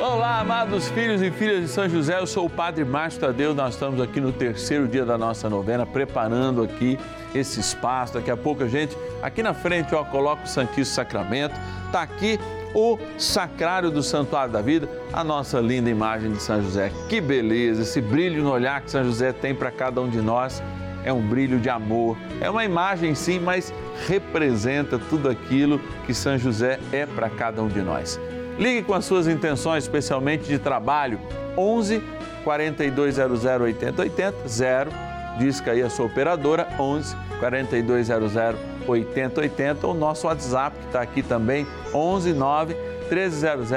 Olá, amados filhos e filhas de São José, eu sou o Padre Márcio Tadeu, nós estamos aqui no terceiro dia da nossa novena, preparando aqui esse espaço, daqui a pouco a gente, aqui na frente, ó, coloca o Santíssimo Sacramento, tá aqui o sacrário do Santuário da Vida, a nossa linda imagem de São José. Que beleza, esse brilho no olhar que São José tem para cada um de nós é um brilho de amor. É uma imagem sim, mas representa tudo aquilo que São José é para cada um de nós. Ligue com as suas intenções, especialmente de trabalho, 11 4200 8080 0 disca aí a sua operadora 11 4200 8080 ou nosso WhatsApp que está aqui também 11 9 1300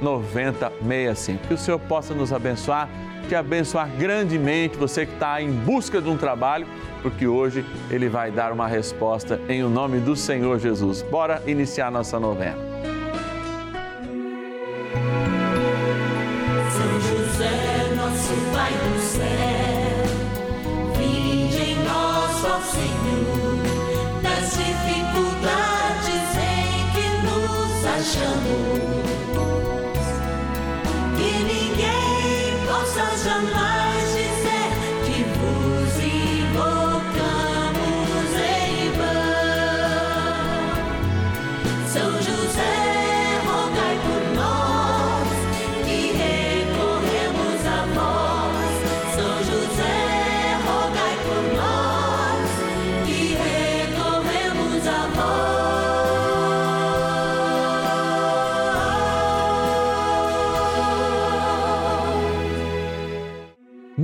9065. Que o Senhor possa nos abençoar, te abençoar grandemente, você que está em busca de um trabalho, porque hoje Ele vai dar uma resposta em o nome do Senhor Jesus. Bora iniciar nossa novena.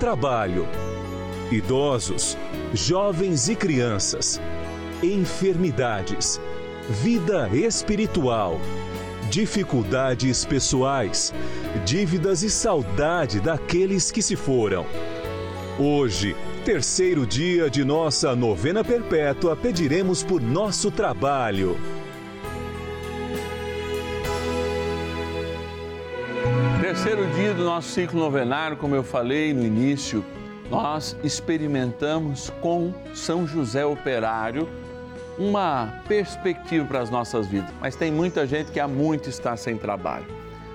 trabalho, idosos, jovens e crianças, enfermidades, vida espiritual, dificuldades pessoais, dívidas e saudade daqueles que se foram. Hoje, terceiro dia de nossa novena perpétua, pediremos por nosso trabalho. Terceiro dia do nosso ciclo novenário, como eu falei no início, nós experimentamos com São José Operário uma perspectiva para as nossas vidas. Mas tem muita gente que há muito está sem trabalho.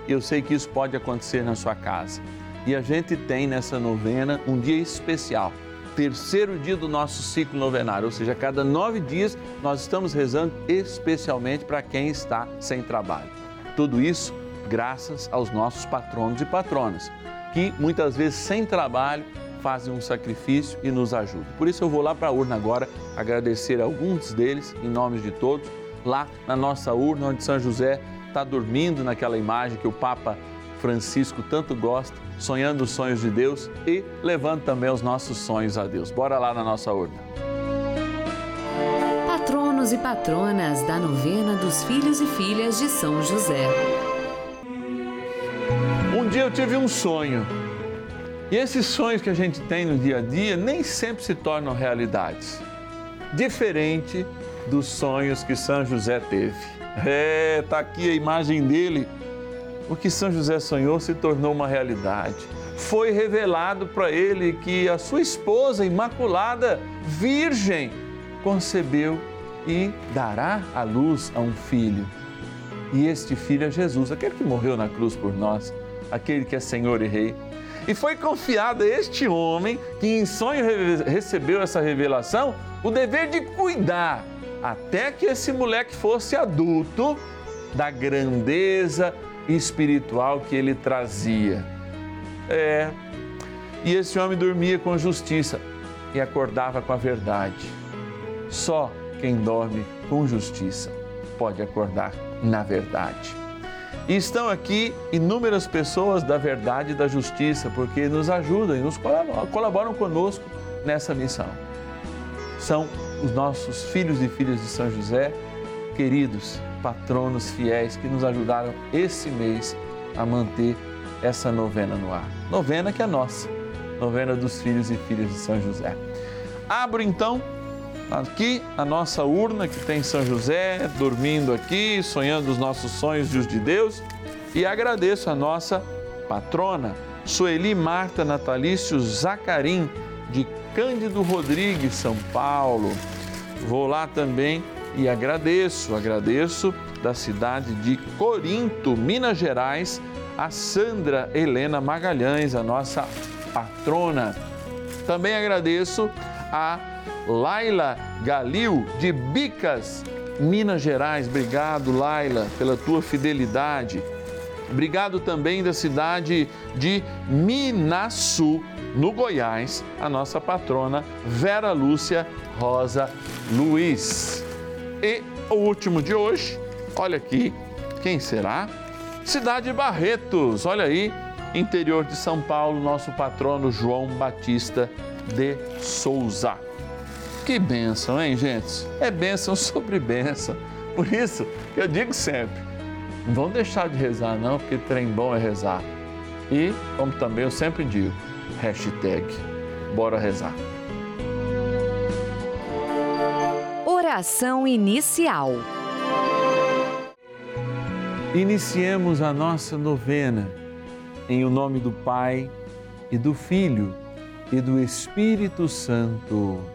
E eu sei que isso pode acontecer na sua casa. E a gente tem nessa novena um dia especial, terceiro dia do nosso ciclo novenário, ou seja, a cada nove dias nós estamos rezando especialmente para quem está sem trabalho. Tudo isso graças aos nossos patronos e patronas, que muitas vezes sem trabalho fazem um sacrifício e nos ajudam. Por isso eu vou lá para a urna agora agradecer a alguns deles, em nome de todos, lá na nossa urna, onde São José está dormindo naquela imagem que o Papa Francisco tanto gosta, sonhando os sonhos de Deus e levando também os nossos sonhos a Deus. Bora lá na nossa urna. Patronos e patronas da novena dos filhos e filhas de São José dia eu tive um sonho. E esses sonhos que a gente tem no dia a dia nem sempre se tornam realidades. Diferente dos sonhos que São José teve. É, tá aqui a imagem dele. O que São José sonhou se tornou uma realidade. Foi revelado para ele que a sua esposa imaculada, virgem, concebeu e dará à luz a um filho. E este filho é Jesus, aquele que morreu na cruz por nós aquele que é Senhor e Rei. E foi confiado a este homem, que em sonho recebeu essa revelação, o dever de cuidar, até que esse moleque fosse adulto, da grandeza espiritual que ele trazia. É. E esse homem dormia com justiça e acordava com a verdade. Só quem dorme com justiça pode acordar na verdade. E estão aqui inúmeras pessoas da verdade e da justiça, porque nos ajudam e nos colaboram, colaboram conosco nessa missão. São os nossos filhos e filhas de São José, queridos patronos fiéis que nos ajudaram esse mês a manter essa novena no ar. Novena que é nossa, novena dos filhos e filhas de São José. Abro então aqui a nossa urna que tem São José dormindo aqui, sonhando os nossos sonhos e os de Deus, e agradeço a nossa patrona, Sueli Marta Natalício Zacarim, de Cândido Rodrigues, São Paulo. Vou lá também e agradeço, agradeço da cidade de Corinto, Minas Gerais, a Sandra Helena Magalhães, a nossa patrona. Também agradeço a Laila Galil, de Bicas, Minas Gerais. Obrigado, Laila, pela tua fidelidade. Obrigado também da cidade de Minasu, no Goiás, a nossa patrona Vera Lúcia Rosa Luiz. E o último de hoje, olha aqui, quem será? Cidade de Barretos, olha aí, interior de São Paulo, nosso patrono João Batista de Souza. Que bênção, hein, gente? É bênção sobre bênção. Por isso, eu digo sempre, não vão deixar de rezar não, porque trem bom é rezar. E, como também eu sempre digo, hashtag, bora rezar. Oração inicial. Iniciemos a nossa novena em o nome do Pai e do Filho e do Espírito Santo.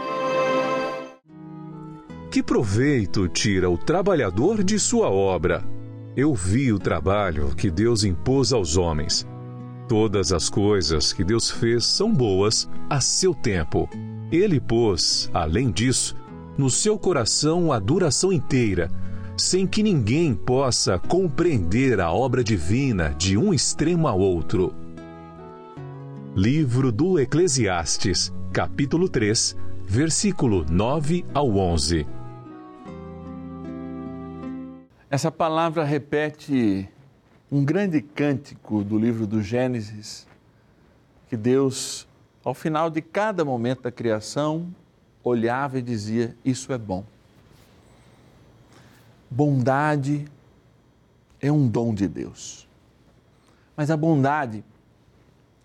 Que proveito tira o trabalhador de sua obra? Eu vi o trabalho que Deus impôs aos homens. Todas as coisas que Deus fez são boas a seu tempo. Ele pôs, além disso, no seu coração a duração inteira, sem que ninguém possa compreender a obra divina de um extremo ao outro. Livro do Eclesiastes, capítulo 3, versículo 9 ao 11. Essa palavra repete um grande cântico do livro do Gênesis, que Deus, ao final de cada momento da criação, olhava e dizia: Isso é bom. Bondade é um dom de Deus. Mas a bondade,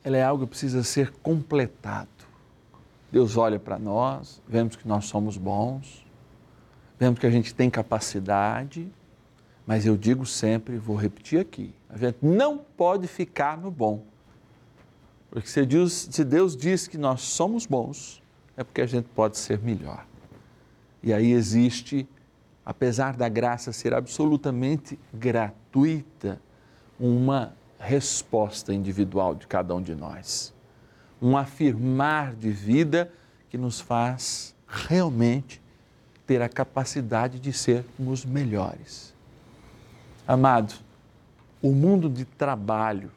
ela é algo que precisa ser completado. Deus olha para nós, vemos que nós somos bons, vemos que a gente tem capacidade, Mas eu digo sempre, vou repetir aqui: a gente não pode ficar no bom. Porque se Deus, se Deus diz que nós somos bons, é porque a gente pode ser melhor. E aí existe, apesar da graça ser absolutamente gratuita, uma resposta individual de cada um de nós. Um afirmar de vida que nos faz realmente ter a capacidade de sermos melhores. Amado, o mundo de trabalho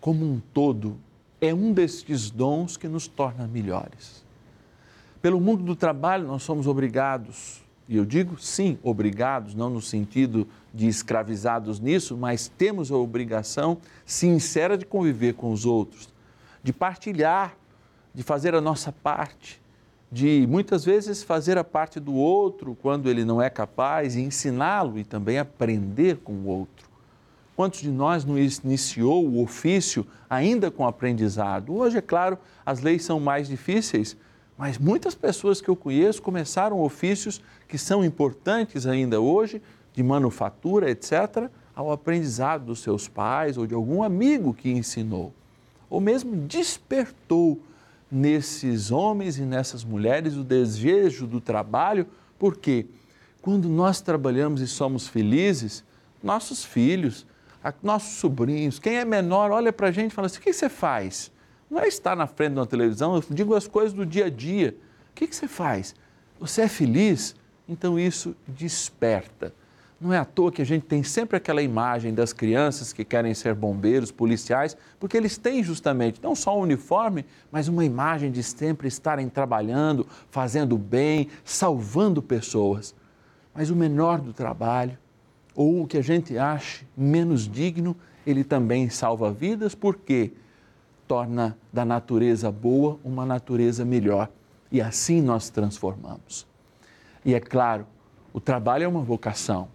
como um todo é um destes dons que nos torna melhores. Pelo mundo do trabalho, nós somos obrigados, e eu digo sim, obrigados, não no sentido de escravizados nisso, mas temos a obrigação sincera de conviver com os outros, de partilhar, de fazer a nossa parte, de muitas vezes fazer a parte do outro quando ele não é capaz e ensiná-lo e também aprender com o outro. Quantos de nós não iniciou o ofício ainda com aprendizado? Hoje, é claro, as leis são mais difíceis, mas muitas pessoas que eu conheço começaram ofícios que são importantes ainda hoje, de manufatura, etc., ao aprendizado dos seus pais ou de algum amigo que ensinou, ou mesmo despertou nesses homens e nessas mulheres o desejo do trabalho, porque quando nós trabalhamos e somos felizes, nossos filhos, nossos sobrinhos, quem é menor, olha para a gente e fala assim: o que você faz? Não é estar na frente de uma televisão, eu digo as coisas do dia a dia. O que, você faz? Você é feliz? Então isso desperta. Não é à toa que a gente tem sempre aquela imagem das crianças que querem ser bombeiros, policiais, porque eles têm justamente não só o uniforme, mas uma imagem de sempre estarem trabalhando, fazendo bem, salvando pessoas. Mas o menor do trabalho, ou o que a gente ache menos digno, ele também salva vidas, porque torna da natureza boa uma natureza melhor. E assim nós transformamos. E é claro, o trabalho é uma vocação.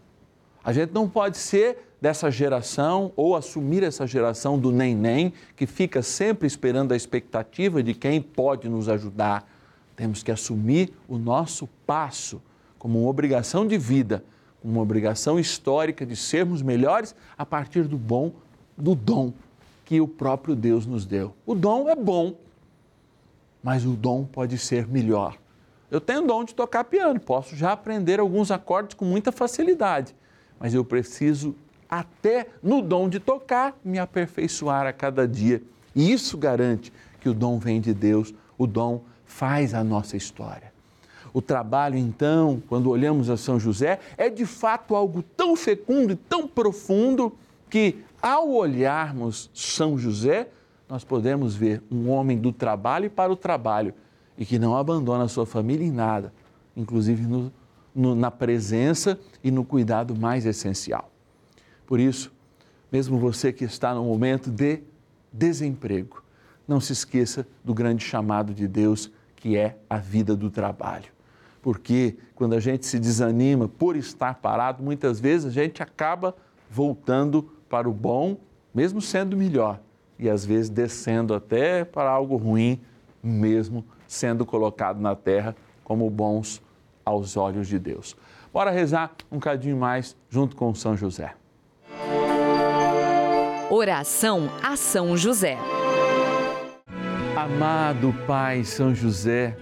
A gente não pode ser dessa geração ou assumir essa geração do nem-nem, que fica sempre esperando a expectativa de quem pode nos ajudar. Temos que assumir o nosso passo como uma obrigação de vida, uma obrigação histórica de sermos melhores a partir do bom, do dom que o próprio Deus nos deu. O dom é bom, mas o dom pode ser melhor. Eu tenho o dom de tocar piano, posso já aprender alguns acordes com muita facilidade, mas eu preciso, até no dom de tocar, me aperfeiçoar a cada dia. E isso garante que o dom vem de Deus, o dom faz a nossa história. O trabalho, então, quando olhamos a São José, é de fato algo tão fecundo e tão profundo que ao olharmos São José, nós podemos ver um homem do trabalho para o trabalho e que não abandona a sua família em nada, inclusive no, no, na presença e no cuidado mais essencial. Por isso, mesmo você que está no momento de desemprego, não se esqueça do grande chamado de Deus que é a vida do trabalho. Porque quando a gente se desanima por estar parado, muitas vezes a gente acaba voltando para o bom, mesmo sendo melhor, e às vezes descendo até para algo ruim, mesmo sendo colocado na terra como bons aos olhos de Deus. Bora rezar um cadinho mais junto com São José. Oração a São José. Amado Pai São José,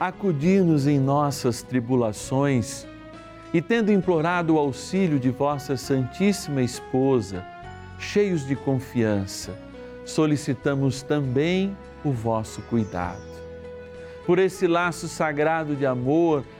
acudir-nos em nossas tribulações e tendo implorado o auxílio de vossa Santíssima Esposa, cheios de confiança, solicitamos também o vosso cuidado. Por esse laço sagrado de amor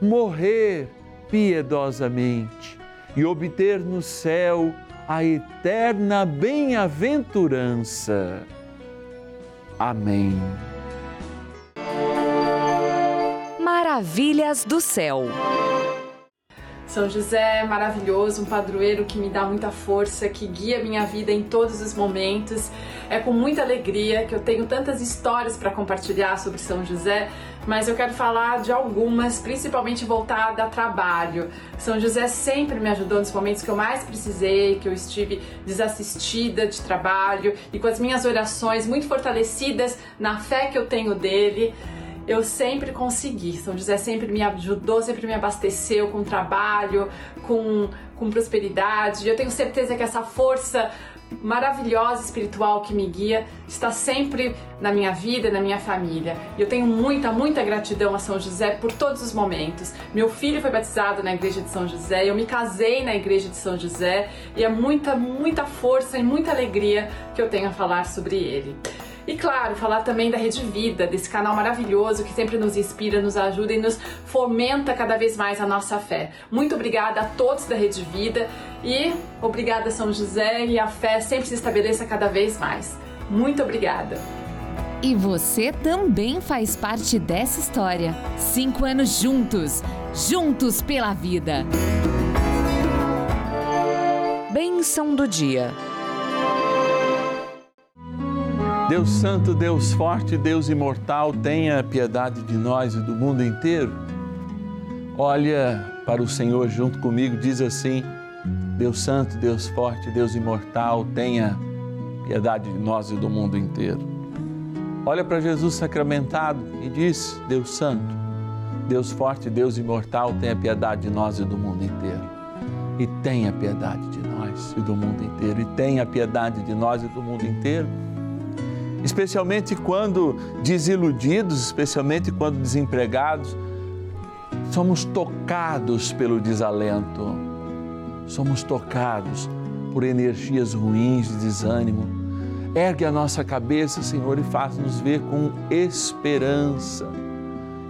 morrer piedosamente e obter no céu a eterna bem-aventurança. Amém. Maravilhas do céu. São José é maravilhoso, um padroeiro que me dá muita força, que guia minha vida em todos os momentos. É com muita alegria que eu tenho tantas histórias para compartilhar sobre São José, mas eu quero falar de algumas, principalmente voltada a trabalho. São José sempre me ajudou nos momentos que eu mais precisei, que eu estive desassistida de trabalho e com as minhas orações muito fortalecidas na fé que eu tenho dele eu sempre consegui. São José sempre me ajudou, sempre me abasteceu com trabalho, com, com prosperidade. Eu tenho certeza que essa força maravilhosa espiritual que me guia está sempre na minha vida, na minha família. Eu tenho muita, muita gratidão a São José por todos os momentos. Meu filho foi batizado na igreja de São José, eu me casei na igreja de São José e é muita, muita força e muita alegria que eu tenho a falar sobre ele. E claro, falar também da Rede Vida, desse canal maravilhoso que sempre nos inspira, nos ajuda e nos fomenta cada vez mais a nossa fé. Muito obrigada a todos da Rede Vida e obrigada São José e a fé sempre se estabeleça cada vez mais. Muito obrigada. E você também faz parte dessa história. Cinco anos juntos, juntos pela vida. Bênção do dia. Deus Santo, Deus Forte, Deus Imortal, tenha piedade de nós e do mundo inteiro. Olha para o Senhor junto comigo, diz assim: Deus Santo, Deus Forte, Deus Imortal, tenha piedade de nós e do mundo inteiro. Olha para Jesus sacramentado e diz: Deus Santo, Deus Forte, Deus Imortal, tenha piedade de nós e do mundo inteiro. E tenha piedade de nós e do mundo inteiro. E tenha piedade de nós e do mundo inteiro especialmente quando desiludidos, especialmente quando desempregados, somos tocados pelo desalento, somos tocados por energias ruins de desânimo. Ergue a nossa cabeça, Senhor, e faz-nos ver com esperança.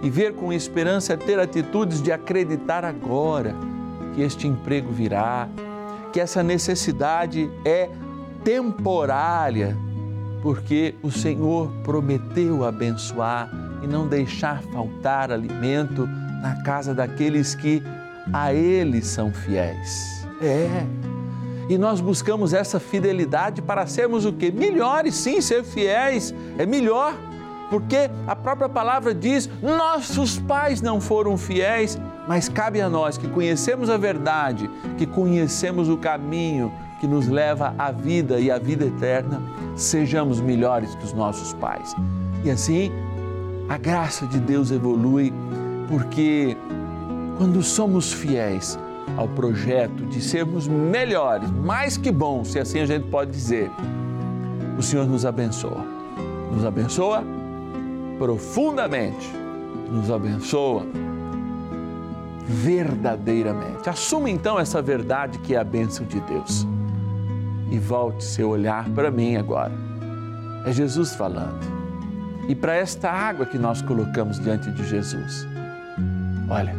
E ver com esperança é ter atitudes de acreditar agora que este emprego virá, que essa necessidade é temporária porque o Senhor prometeu abençoar e não deixar faltar alimento na casa daqueles que a Ele são fiéis. É. E nós buscamos essa fidelidade para sermos o quê? Melhores, sim, ser fiéis é melhor. Porque a própria palavra diz: nossos pais não foram fiéis, mas cabe a nós que conhecemos a verdade, que conhecemos o caminho, que nos leva à vida e à vida eterna, sejamos melhores que os nossos pais. E assim, a graça de Deus evolui, porque quando somos fiéis ao projeto de sermos melhores, mais que bons, se assim a gente pode dizer, o Senhor nos abençoa. Nos abençoa profundamente, nos abençoa verdadeiramente. Assuma então essa verdade que é a bênção de Deus e volte seu olhar para mim agora. É Jesus falando. E para esta água que nós colocamos diante de Jesus. Olha,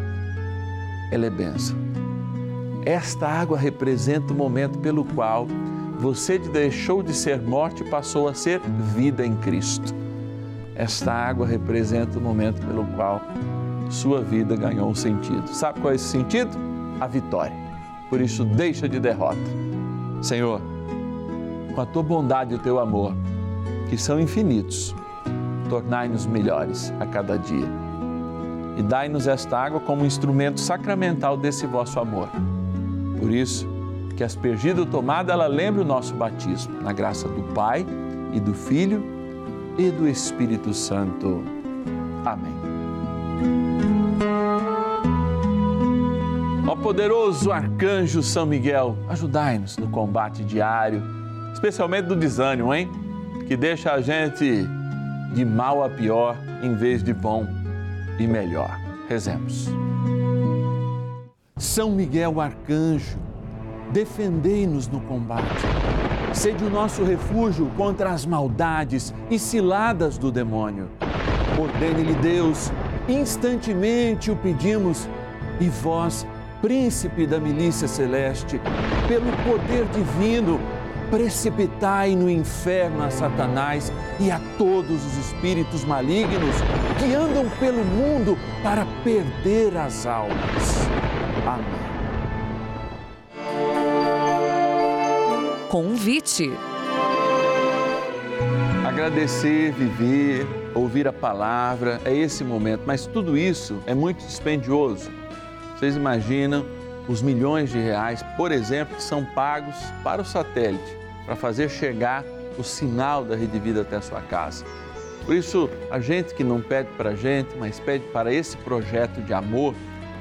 ela é bênção. Esta água representa o momento pelo qual você deixou de ser morte e passou a ser vida em Cristo. Esta água representa o momento pelo qual sua vida ganhou um sentido. Sabe qual é esse sentido? A vitória. Por isso, deixa de derrota. Senhor, com a tua bondade e o teu amor, que são infinitos, tornai-nos melhores a cada dia. E dai-nos esta água como instrumento sacramental desse vosso amor. Por isso, que aspergida ou tomada, ela lembre o nosso batismo. Na graça do Pai e do Filho e do Espírito Santo. Amém. Ó poderoso arcanjo São Miguel, ajudai-nos no combate diário, especialmente do desânimo, hein? Que deixa a gente de mal a pior em vez de bom e melhor. Rezemos. São Miguel arcanjo, defendei-nos no combate. Sede o nosso refúgio contra as maldades e ciladas do demônio. Ordene-lhe Deus, instantemente o pedimos, e vós, príncipe da milícia celeste, pelo poder divino, precipitai no inferno a Satanás e a todos os espíritos malignos que andam pelo mundo para perder as almas. Amém. Convite. Agradecer, viver, ouvir a palavra, é esse momento, mas tudo isso é muito dispendioso. Vocês imaginam os milhões de reais, por exemplo, que são pagos para o satélite, para fazer chegar o sinal da Rede Vida até a sua casa. Por isso, a gente que não pede para a gente, mas pede para esse projeto de amor,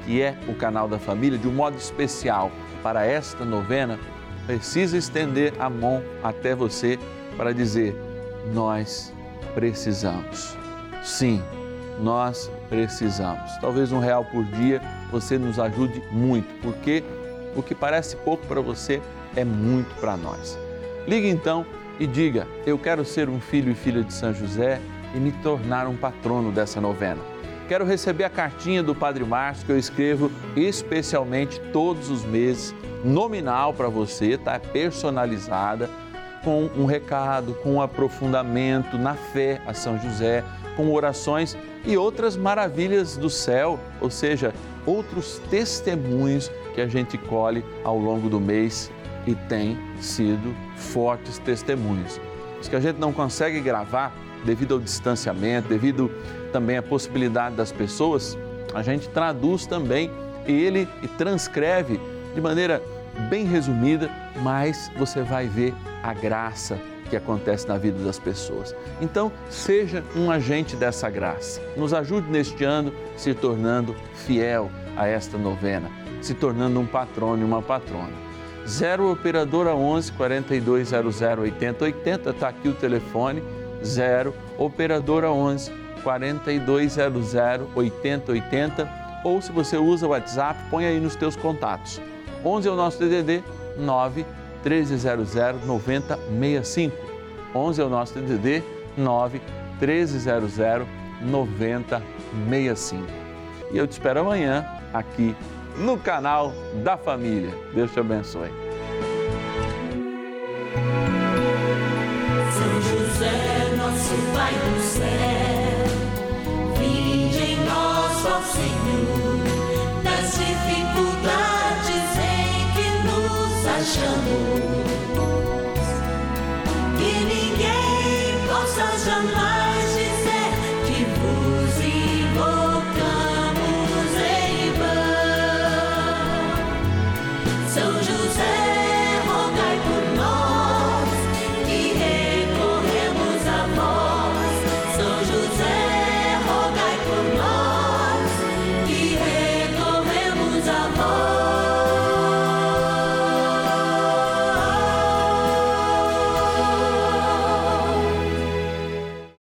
que é o canal da família, de um modo especial para esta novena, precisa estender a mão até você para dizer: Nós precisamos. Sim, nós precisamos. Talvez um real por dia você nos ajude muito, porque o que parece pouco para você é muito para nós. Ligue então e diga: Eu quero ser um filho e filha de São José e me tornar um patrono dessa novena. Quero receber a cartinha do Padre Márcio que eu escrevo especialmente todos os meses nominal para você, tá? Personalizada, com um recado, com um aprofundamento na fé a São José, com orações e outras maravilhas do céu, ou seja, outros testemunhos que a gente colhe ao longo do mês e tem sido fortes testemunhos. Os que a gente não consegue gravar devido ao distanciamento, devido também à possibilidade das pessoas, a gente traduz também ele e transcreve de maneira bem resumida, mas você vai ver a graça que acontece na vida das pessoas. Então, seja um agente dessa graça. Nos ajude neste ano se tornando fiel a esta novena, se tornando um patrono e uma patrona. 0 operadora 11 4200 8080 está aqui o telefone 0 operadora 11 4200 8080 ou se você usa o WhatsApp, põe aí nos teus contatos 11 é o nosso DDD 9 1300 9065. 11 é o nosso DDD 9 1300 9065. E eu te espero amanhã aqui no canal da família. Deus te abençoe. Nos achamos.